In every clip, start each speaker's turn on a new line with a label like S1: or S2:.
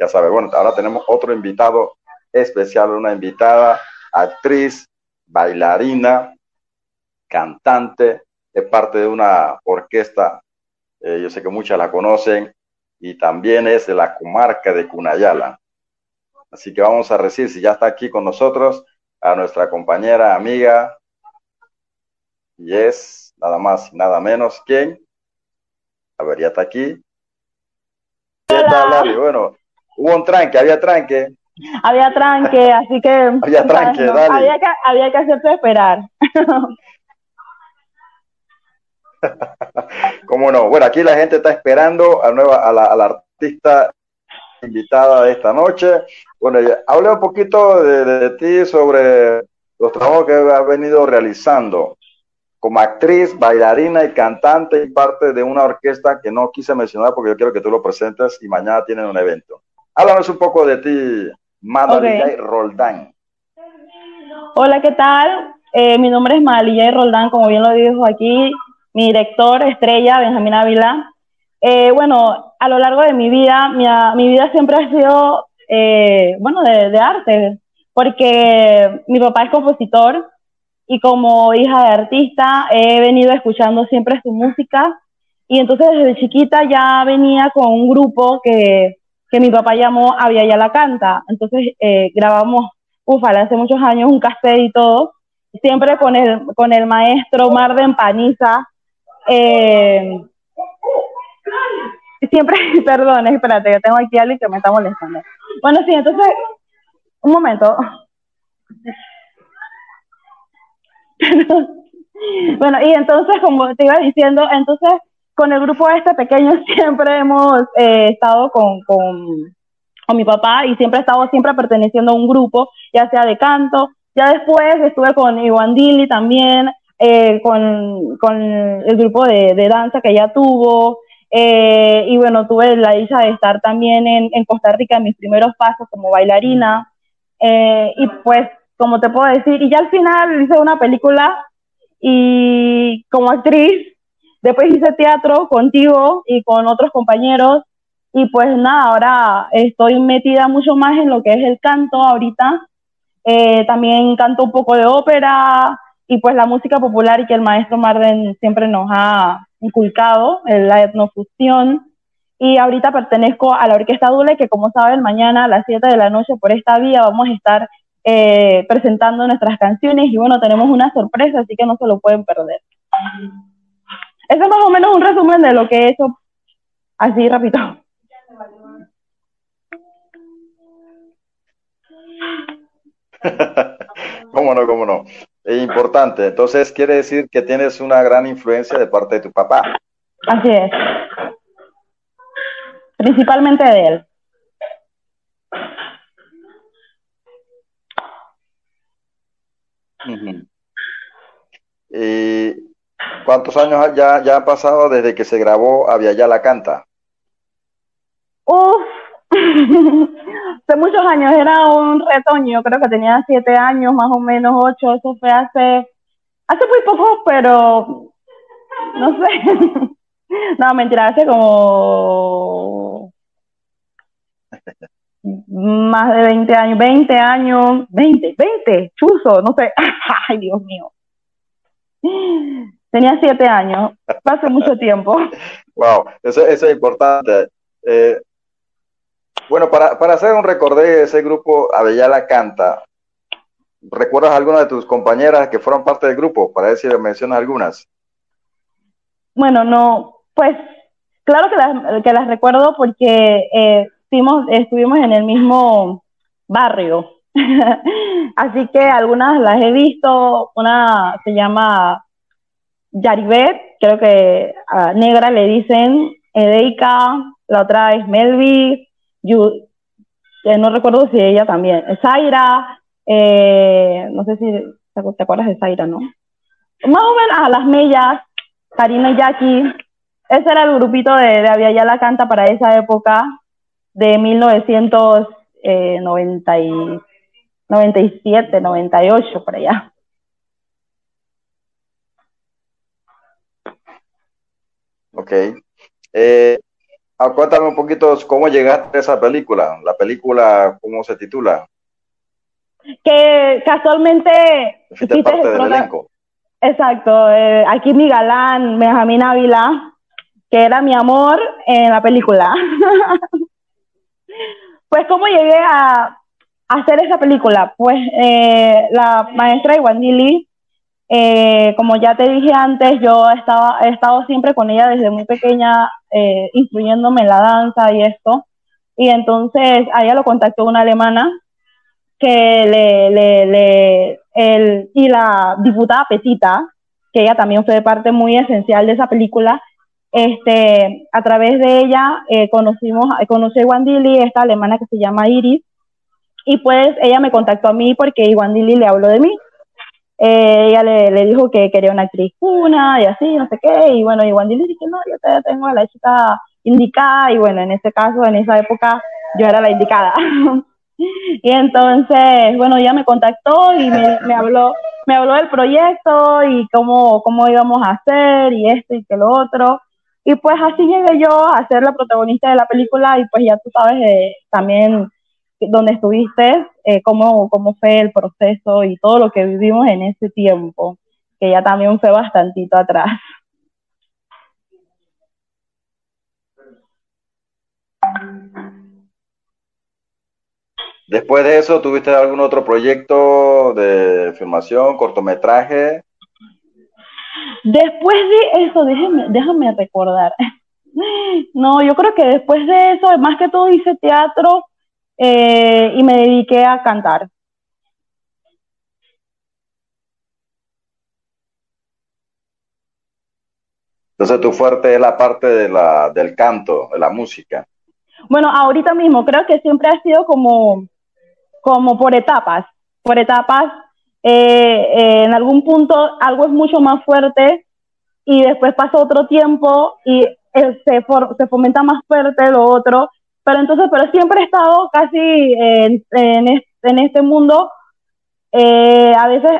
S1: ya sabes, bueno, ahora tenemos otro invitado especial, una invitada, actriz, bailarina, cantante, es parte de una orquesta, eh, yo sé que muchas la conocen, y también es de la comarca de Cunayala. Así que vamos a recibir, si ya está aquí con nosotros, a nuestra compañera, amiga, y es nada más y nada menos ¿quién? a ver, ya está aquí. ¿Qué tal, Larry? Bueno, hubo un tranque, había tranque.
S2: Había tranque, así que...
S1: había tranque, dale.
S2: Había que, había que hacerte esperar.
S1: ¿Cómo no? Bueno, aquí la gente está esperando a, nueva, a, la, a la artista invitada de esta noche. Bueno, ya, hable un poquito de, de, ti sobre los trabajos que has venido realizando como actriz, bailarina y cantante y parte de una orquesta que no quise mencionar porque yo quiero que tú lo presentes y mañana tienen un evento. Háblanos un poco de ti, Madalilla okay. Roldán.
S2: Hola, ¿qué tal? Eh, mi nombre es Madalilla Roldán, como bien lo dijo aquí, mi director estrella, Benjamín Ávila. Eh, bueno, a lo largo de mi vida, mi, mi vida siempre ha sido, eh, bueno, de, de, arte, porque mi papá es compositor y como hija de artista he venido escuchando siempre su música y entonces desde chiquita ya venía con un grupo que, que mi papá llamó Avia Ya la Canta. Entonces eh, grabamos, ufa, hace muchos años un cassette y todo, siempre con el, con el maestro Marden Paniza, eh, siempre, perdón, espérate, yo tengo aquí a alguien que me está molestando. Bueno, sí, entonces, un momento. bueno, y entonces, como te iba diciendo, entonces, con el grupo este pequeño siempre hemos eh, estado con, con, con mi papá y siempre he estado siempre perteneciendo a un grupo, ya sea de canto, ya después estuve con Iwan Dili también, eh, con, con, el grupo de, de, danza que ella tuvo. Eh, y bueno, tuve la dicha de estar también en, en, Costa Rica en mis primeros pasos como bailarina. Eh, y pues, como te puedo decir, y ya al final hice una película y como actriz, después hice teatro contigo y con otros compañeros. Y pues nada, ahora estoy metida mucho más en lo que es el canto ahorita. Eh, también canto un poco de ópera, y pues la música popular y que el maestro Marden siempre nos ha inculcado, la etnofusión. Y ahorita pertenezco a la Orquesta Dule, que como saben, mañana a las 7 de la noche por esta vía vamos a estar eh, presentando nuestras canciones y bueno, tenemos una sorpresa, así que no se lo pueden perder. Ese es más o menos un resumen de lo que he hecho, así rápido.
S1: ¿Cómo no? ¿Cómo no? Es importante. Entonces, quiere decir que tienes una gran influencia de parte de tu papá.
S2: Así es. Principalmente de él.
S1: Uh -huh. ¿Y cuántos años ya, ya han pasado desde que se grabó Había ya la canta?
S2: Uf, hace muchos años, era un retoño, creo que tenía siete años, más o menos ocho, eso fue hace, hace muy poco, pero no sé, no, mentira, hace como más de 20 años, 20 años, 20, 20, chuzo, no sé, ay Dios mío. Tenía siete años, hace mucho tiempo.
S1: Wow, eso, eso es importante. Eh, bueno, para, para hacer un recordé de ese grupo Avellala Canta, ¿recuerdas alguna de tus compañeras que fueron parte del grupo? Para ver si mencionas algunas.
S2: Bueno, no, pues claro que las, que las recuerdo porque eh, estuvimos, estuvimos en el mismo barrio. Así que algunas las he visto, una se llama Yaribet, creo que a Negra le dicen Edeika, la otra es Melvis, yo, eh, no recuerdo si ella también, Zaira, eh, no sé si te acuerdas de Zaira, ¿no? Más o menos a las mellas, Karina y Jackie, ese era el grupito de, de Avia Ya la Canta para esa época, de 1997, 98, por allá.
S1: Ok. Eh, Ah, cuéntame un poquito cómo llegaste a esa película. La película, ¿cómo se titula?
S2: Que casualmente...
S1: Fuiste parte del elenco.
S2: Exacto. Eh, aquí mi galán, Benjamín Ávila, que era mi amor en la película. pues, ¿cómo llegué a, hacer esa película? Pues, eh, la maestra Iwandili eh, como ya te dije antes, yo estaba, he estado siempre con ella desde muy pequeña, eh, en la danza y esto. Y entonces a ella lo contactó una alemana que le, le, le el, y la diputada Petita, que ella también fue parte muy esencial de esa película, este, a través de ella eh, conocimos, conocí a Wandili, esta alemana que se llama Iris, y pues ella me contactó a mí porque Wandili le habló de mí eh, ella le, le, dijo que quería una actriz cuna y así, no sé qué, y bueno, y Wandy le que no, yo te tengo a la chica indicada, y bueno, en ese caso, en esa época, yo era la indicada. y entonces, bueno, ella me contactó y me, me, habló, me habló del proyecto y cómo, cómo íbamos a hacer y esto y que lo otro. Y pues así llegué yo a ser la protagonista de la película y pues ya tú sabes, eh, también donde estuviste, eh, cómo, cómo fue el proceso y todo lo que vivimos en ese tiempo, que ya también fue bastantito atrás.
S1: Después de eso, ¿tuviste algún otro proyecto de filmación, cortometraje?
S2: Después de eso, déjame, déjame recordar. No, yo creo que después de eso, más que todo hice teatro, eh, y me dediqué a cantar.
S1: Entonces tu fuerte es la parte de la, del canto, de la música.
S2: Bueno, ahorita mismo creo que siempre ha sido como, como por etapas, por etapas. Eh, eh, en algún punto algo es mucho más fuerte y después pasa otro tiempo y se, se fomenta más fuerte lo otro pero entonces, pero siempre he estado casi en, en, este mundo, eh, a veces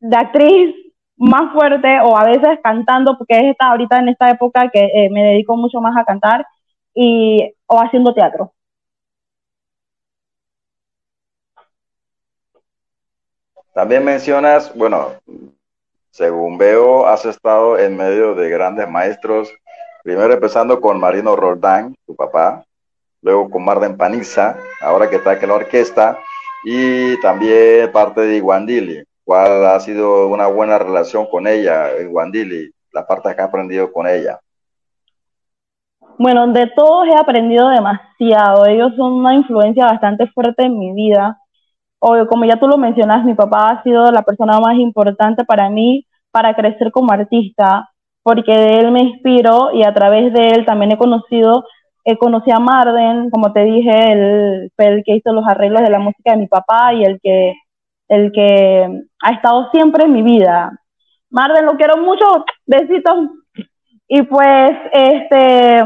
S2: de actriz más fuerte o a veces cantando, porque es esta, ahorita en esta época que eh, me dedico mucho más a cantar y, o haciendo teatro.
S1: También mencionas, bueno, según veo, has estado en medio de grandes maestros, primero empezando con Marino Roldán, tu papá, luego con Marden Paniza, ahora que está aquí la orquesta, y también parte de Iguandili. ¿Cuál ha sido una buena relación con ella, Iguandili? La parte que ha aprendido con ella.
S2: Bueno, de todos he aprendido demasiado. Ellos son una influencia bastante fuerte en mi vida. O, como ya tú lo mencionas, mi papá ha sido la persona más importante para mí para crecer como artista, porque de él me inspiro y a través de él también he conocido eh, conocí a Marden, como te dije, él fue el que hizo los arreglos de la música de mi papá y el que, el que ha estado siempre en mi vida. Marden, lo quiero mucho, besitos. Y pues, este,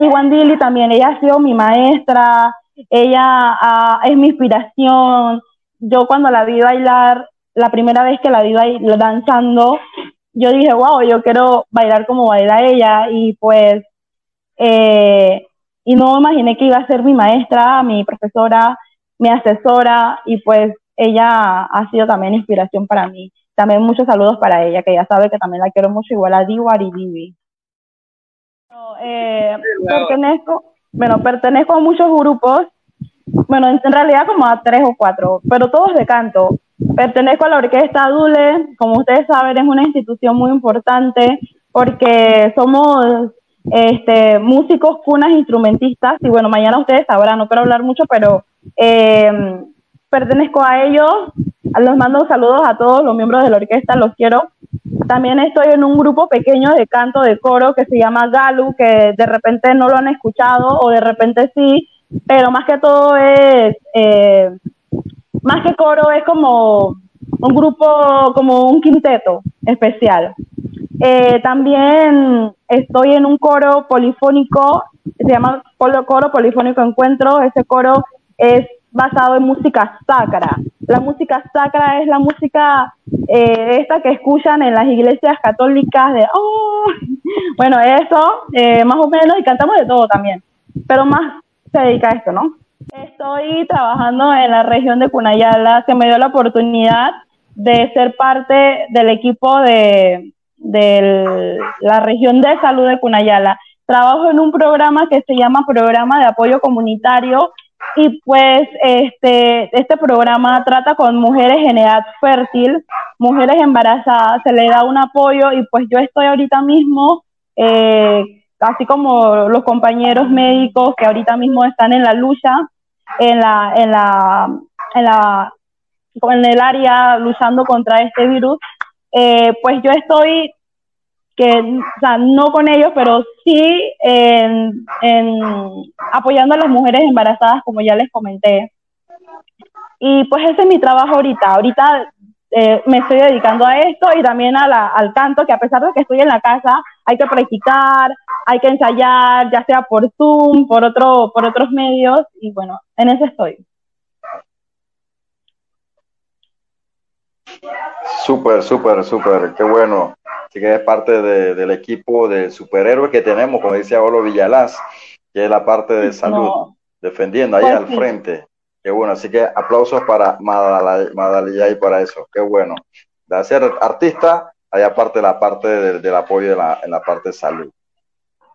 S2: y Wandili también, ella ha sido mi maestra, ella ah, es mi inspiración. Yo cuando la vi bailar, la primera vez que la vi danzando, yo dije, wow, yo quiero bailar como baila ella. Y pues, eh, y no imaginé que iba a ser mi maestra, mi profesora, mi asesora y pues ella ha sido también inspiración para mí. También muchos saludos para ella, que ya sabe que también la quiero mucho, igual a Diwar y Divi. Eh, pertenezco, bueno, pertenezco a muchos grupos, bueno, en, realidad como a tres o cuatro, pero todos de canto. Pertenezco a la Orquesta Dule, como ustedes saben, es una institución muy importante porque somos este, músicos, cunas, instrumentistas, y bueno, mañana ustedes sabrán, no quiero hablar mucho, pero eh, pertenezco a ellos, los mando saludos a todos los miembros de la orquesta, los quiero. También estoy en un grupo pequeño de canto de coro que se llama Galu, que de repente no lo han escuchado o de repente sí, pero más que todo es, eh, más que coro es como un grupo, como un quinteto especial. Eh, también estoy en un coro polifónico, se llama Coro Polifónico Encuentro. Ese coro es basado en música sacra. La música sacra es la música eh, esta que escuchan en las iglesias católicas de, oh, bueno, eso, eh, más o menos, y cantamos de todo también. pero más se dedica a esto, ¿no? Estoy trabajando en la región de Cunayala, se me dio la oportunidad de ser parte del equipo de, de la región de salud de Cunayala. Trabajo en un programa que se llama Programa de Apoyo Comunitario y pues este, este programa trata con mujeres en edad fértil, mujeres embarazadas, se le da un apoyo y pues yo estoy ahorita mismo, eh, así como los compañeros médicos que ahorita mismo están en la lucha, en la, en la, en la, en el área luchando contra este virus, eh, pues yo estoy que, o sea, no con ellos, pero sí en, apoyando a las mujeres embarazadas, como ya les comenté. Y pues ese es mi trabajo ahorita. Ahorita eh, me estoy dedicando a esto y también a la, al canto, que a pesar de que estoy en la casa, hay que practicar, hay que ensayar, ya sea por Zoom, por, otro, por otros medios, y bueno, en eso estoy.
S1: Súper, súper, súper, qué bueno. Así que es parte del equipo de superhéroes que tenemos, como decía Olo Villalaz, que es la parte de salud, defendiendo ahí pues al frente. Qué bueno, así que aplausos para Madalilla y para eso, qué bueno. De ser artista, hay aparte la parte del, apoyo en la parte de salud.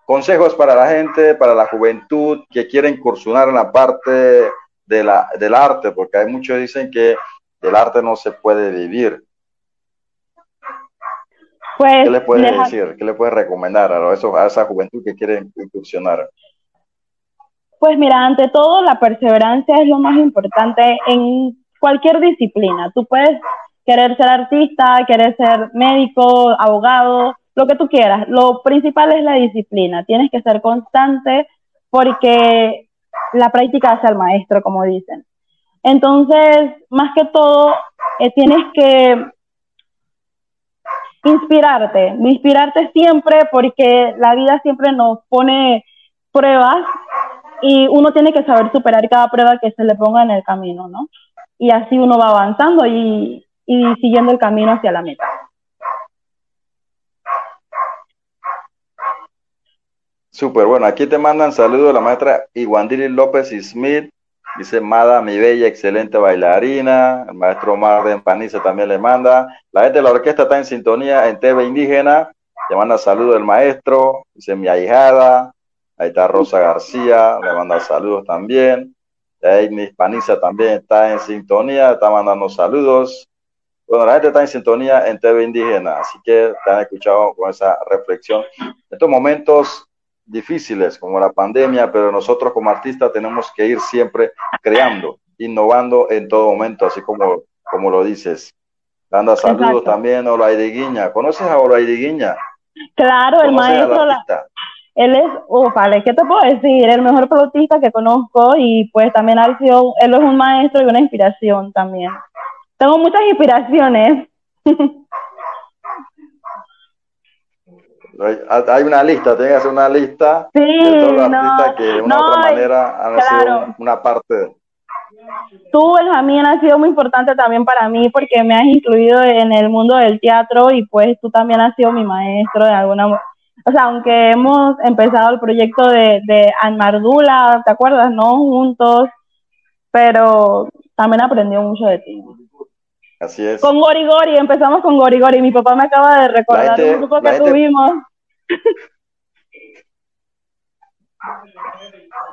S1: Consejos para la gente, para la juventud que quiere incursionar en la parte de la, del arte, porque hay muchos que dicen que del arte no se puede vivir.
S2: Pues,
S1: ¿Qué le puede decir? ¿Qué le puede recomendar a, eso, a esa juventud que quiere incursionar?
S2: Pues mira, ante todo la perseverancia es lo más importante en cualquier disciplina. Tú puedes querer ser artista, querer ser médico, abogado, lo que tú quieras. Lo principal es la disciplina. Tienes que ser constante porque la práctica hace al maestro, como dicen. Entonces, más que todo, eh, tienes que inspirarte, inspirarte siempre porque la vida siempre nos pone pruebas y uno tiene que saber superar cada prueba que se le ponga en el camino, ¿no? Y así uno va avanzando y, siguiendo el camino hacia la meta.
S1: Súper, bueno, aquí te mandan saludos la maestra Iguandiri López Smith Dice Mada, mi bella, excelente bailarina. El maestro Omar de Empaniza también le manda. La gente de la orquesta está en sintonía en TV Indígena. Le manda saludos el maestro. Dice mi ahijada. Ahí está Rosa García. Le manda saludos también. Ignis Paniza también está en sintonía. Está mandando saludos. Bueno, la gente está en sintonía en TV Indígena. Así que te han escuchado con esa reflexión. En estos momentos difíciles como la pandemia, pero nosotros como artistas tenemos que ir siempre creando, innovando en todo momento, así como, como lo dices. Anda saludos también a Guiña. ¿Conoces a Guiña?
S2: Claro, el maestro. él es, vale, ¿qué te puedo decir? El mejor flautista que conozco y pues también ha sido, él es un maestro y una inspiración también. Tengo muchas inspiraciones.
S1: Hay una lista, tiene que hacer una lista
S2: de todos
S1: los artistas que de una u otra manera han sido una parte.
S2: Tú, Benjamín, has sido muy importante también para mí porque me has incluido en el mundo del teatro y pues tú también has sido mi maestro de alguna o sea, aunque hemos empezado el proyecto de, de Anmardula, ¿te acuerdas? ¿No? Juntos, pero también aprendió mucho de ti.
S1: Así es.
S2: Con Gorigori, empezamos con Gorigori. Mi papá me acaba de recordar un grupo que tuvimos.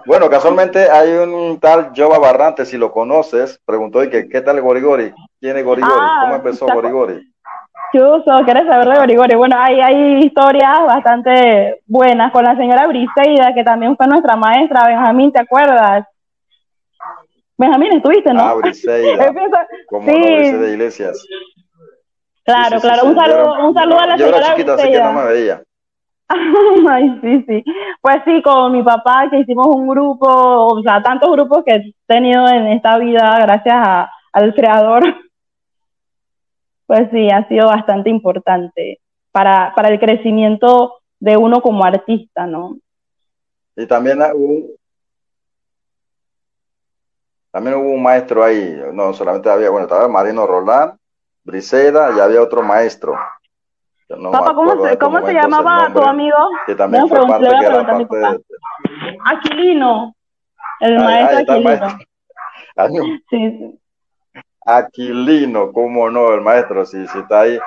S1: Bueno, casualmente hay un tal Jova Barrante, si lo conoces, preguntó que qué tal Gorigori, quién es Gorigori, ah, cómo empezó Gorigori.
S2: Chuso, ¿quieres saber de Gorigori? Bueno, hay, hay historias bastante buenas con la señora Briseida, que también fue nuestra maestra, Benjamín, ¿te acuerdas? Benjamín, estuviste, ¿no?
S1: Ah, Briseida. como sí. de Iglesias.
S2: Claro, claro. un saludo, un saludo a la señora Yo era chiquita, así que no me veía. Ay, sí, sí. Pues sí, con mi papá que hicimos un grupo, o sea, tantos grupos que he tenido en esta vida gracias a, al creador. Pues sí, ha sido bastante importante para, para el crecimiento de uno como artista, ¿no?
S1: Y también hubo, también hubo un maestro ahí, no solamente había, bueno, estaba Marino Roland, Briseda, y había otro maestro.
S2: Papá, ¿cómo, se, ¿cómo se llamaba tu amigo?
S1: Que también fue parte, que era parte de...
S2: Aquilino. El maestro Aquilino. Sí, sí.
S1: Aquilino, cómo no, el maestro, si, si está ahí.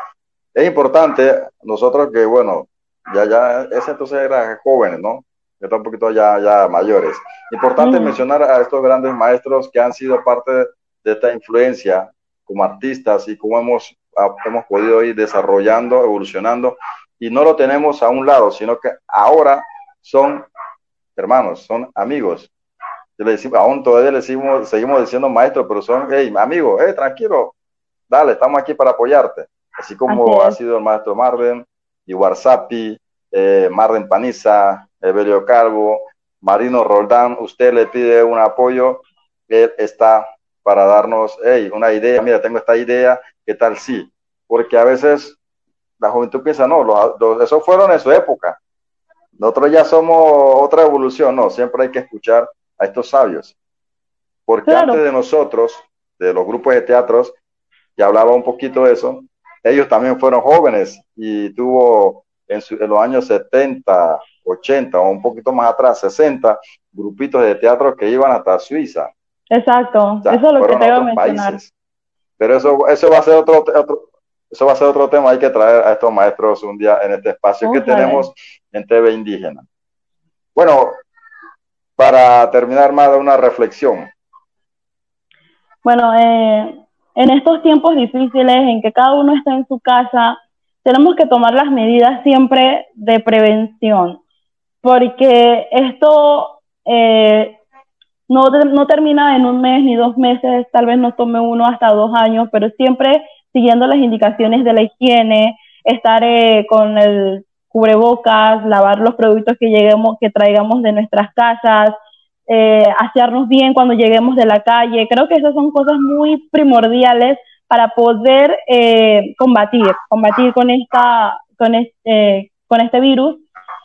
S1: Es importante, nosotros que, bueno, ya, ya, ese entonces era jóvenes, ¿no? Está un poquito ya, ya mayores. Importante mencionar a estos grandes maestros que han sido parte de esta influencia como artistas y cómo hemos, hemos podido ir desarrollando, evolucionando, y no lo tenemos a un lado, sino que ahora son hermanos, son amigos. le decimos, aún todavía le seguimos, seguimos diciendo maestros, pero son, hey, amigo, hey, tranquilo, dale, estamos aquí para apoyarte. Así como ha sido el maestro Marden, y Warsapi, eh, Marden Paniza, Evelio Calvo, Marino Roldán, usted le pide un apoyo, él está para darnos hey, una idea, mira, tengo esta idea, ¿qué tal sí? Porque a veces la juventud piensa, no, los, esos fueron en su época, nosotros ya somos otra evolución, no, siempre hay que escuchar a estos sabios, porque antes de nosotros, de los grupos de teatros, que hablaba un poquito de eso, ellos también fueron jóvenes y tuvo en, los años 70, 80 o un poquito más atrás, 60, grupitos de teatro que iban hasta Suiza.
S2: Exacto, eso es lo que te iba a mencionar.
S1: Pero eso, eso va a ser otro, eso va a ser otro tema, hay que traer a estos maestros un día en este espacio que tenemos en TV Indígena. Bueno, para terminar más de una reflexión.
S2: Bueno, eh, en estos tiempos difíciles en que cada uno está en su casa, tenemos que tomar las medidas siempre de prevención, porque esto eh, no, no termina en un mes ni dos meses, tal vez nos tome uno hasta dos años, pero siempre siguiendo las indicaciones de la higiene, estar eh, con el cubrebocas, lavar los productos que lleguemos, que traigamos de nuestras casas, eh, hacernos bien cuando lleguemos de la calle. Creo que esas son cosas muy primordiales para poder eh, combatir, combatir con esta, con este, con este virus.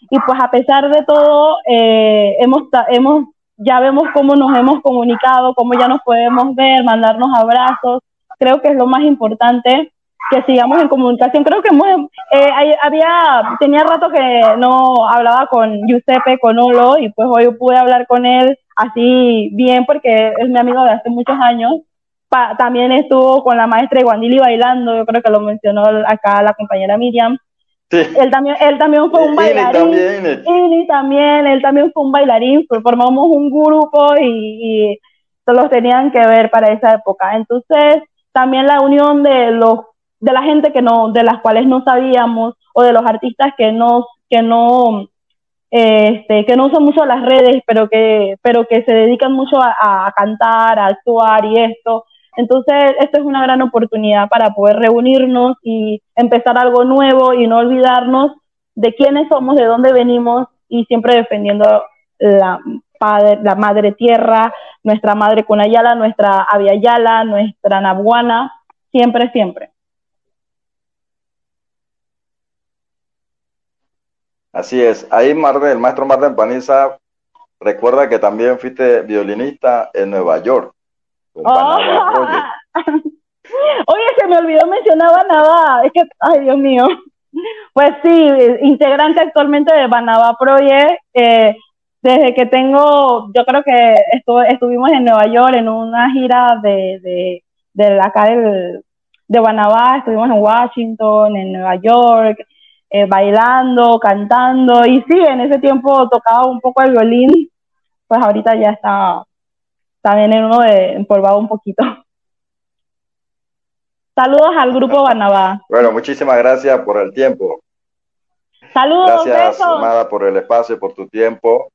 S2: Y pues a pesar de todo, eh, hemos, hemos, ya vemos cómo nos hemos comunicado, cómo ya nos podemos ver, mandarnos abrazos. Creo que es lo más importante que sigamos en comunicación. Creo que eh, había, tenía rato que no hablaba con Giuseppe, con Olo, y pues hoy pude hablar con él así bien porque es mi amigo de hace muchos años. también estuvo con la maestra Iguandili bailando, yo creo que lo mencionó acá la compañera Miriam. Él también, él también fue un bailarín. También. Y también, él también fue un bailarín. Formamos un grupo y, y los tenían que ver para esa época. Entonces, también la unión de los de la gente que no, de las cuales no sabíamos, o de los artistas que no, que no, este, que no usan mucho las redes, pero que, pero que se dedican mucho a, cantar, a actuar y esto. Entonces, esto es una gran oportunidad para poder reunirnos y empezar algo nuevo y no olvidarnos de quiénes somos, de dónde venimos y siempre defendiendo la, madre tierra, nuestra madre Cunayala, nuestra Aviala, nuestra Nabuana, siempre, siempre.
S1: Así es. Ahí Marden, el maestro Marden Paniza recuerda que también fuiste violinista en Nueva York.
S2: Oh. Oye, se me olvidó mencionar Banaba. Es que, ay, Dios mío. Pues sí, integrante actualmente de Banaba Project. Eh, desde que tengo, yo creo que estuvimos en Nueva York en una gira de, de, de acá del, de Banaba, estuvimos en Washington, en Nueva York, eh, bailando, cantando, y sí, en ese tiempo tocaba un poco el violín, pues ahorita ya está también en uno de empolvado un poquito. Saludos al grupo Banabá.
S1: Bueno, muchísimas gracias por el tiempo.
S2: Saludos.
S1: Gracias, Amada, por el espacio, por tu tiempo.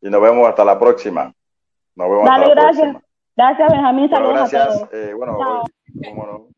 S1: Y nos vemos hasta la próxima. Nos vemos
S2: Dale, hasta la gracias. Próxima. Gracias, Benjamín. Saludos
S1: gracias. A todos. Eh, bueno,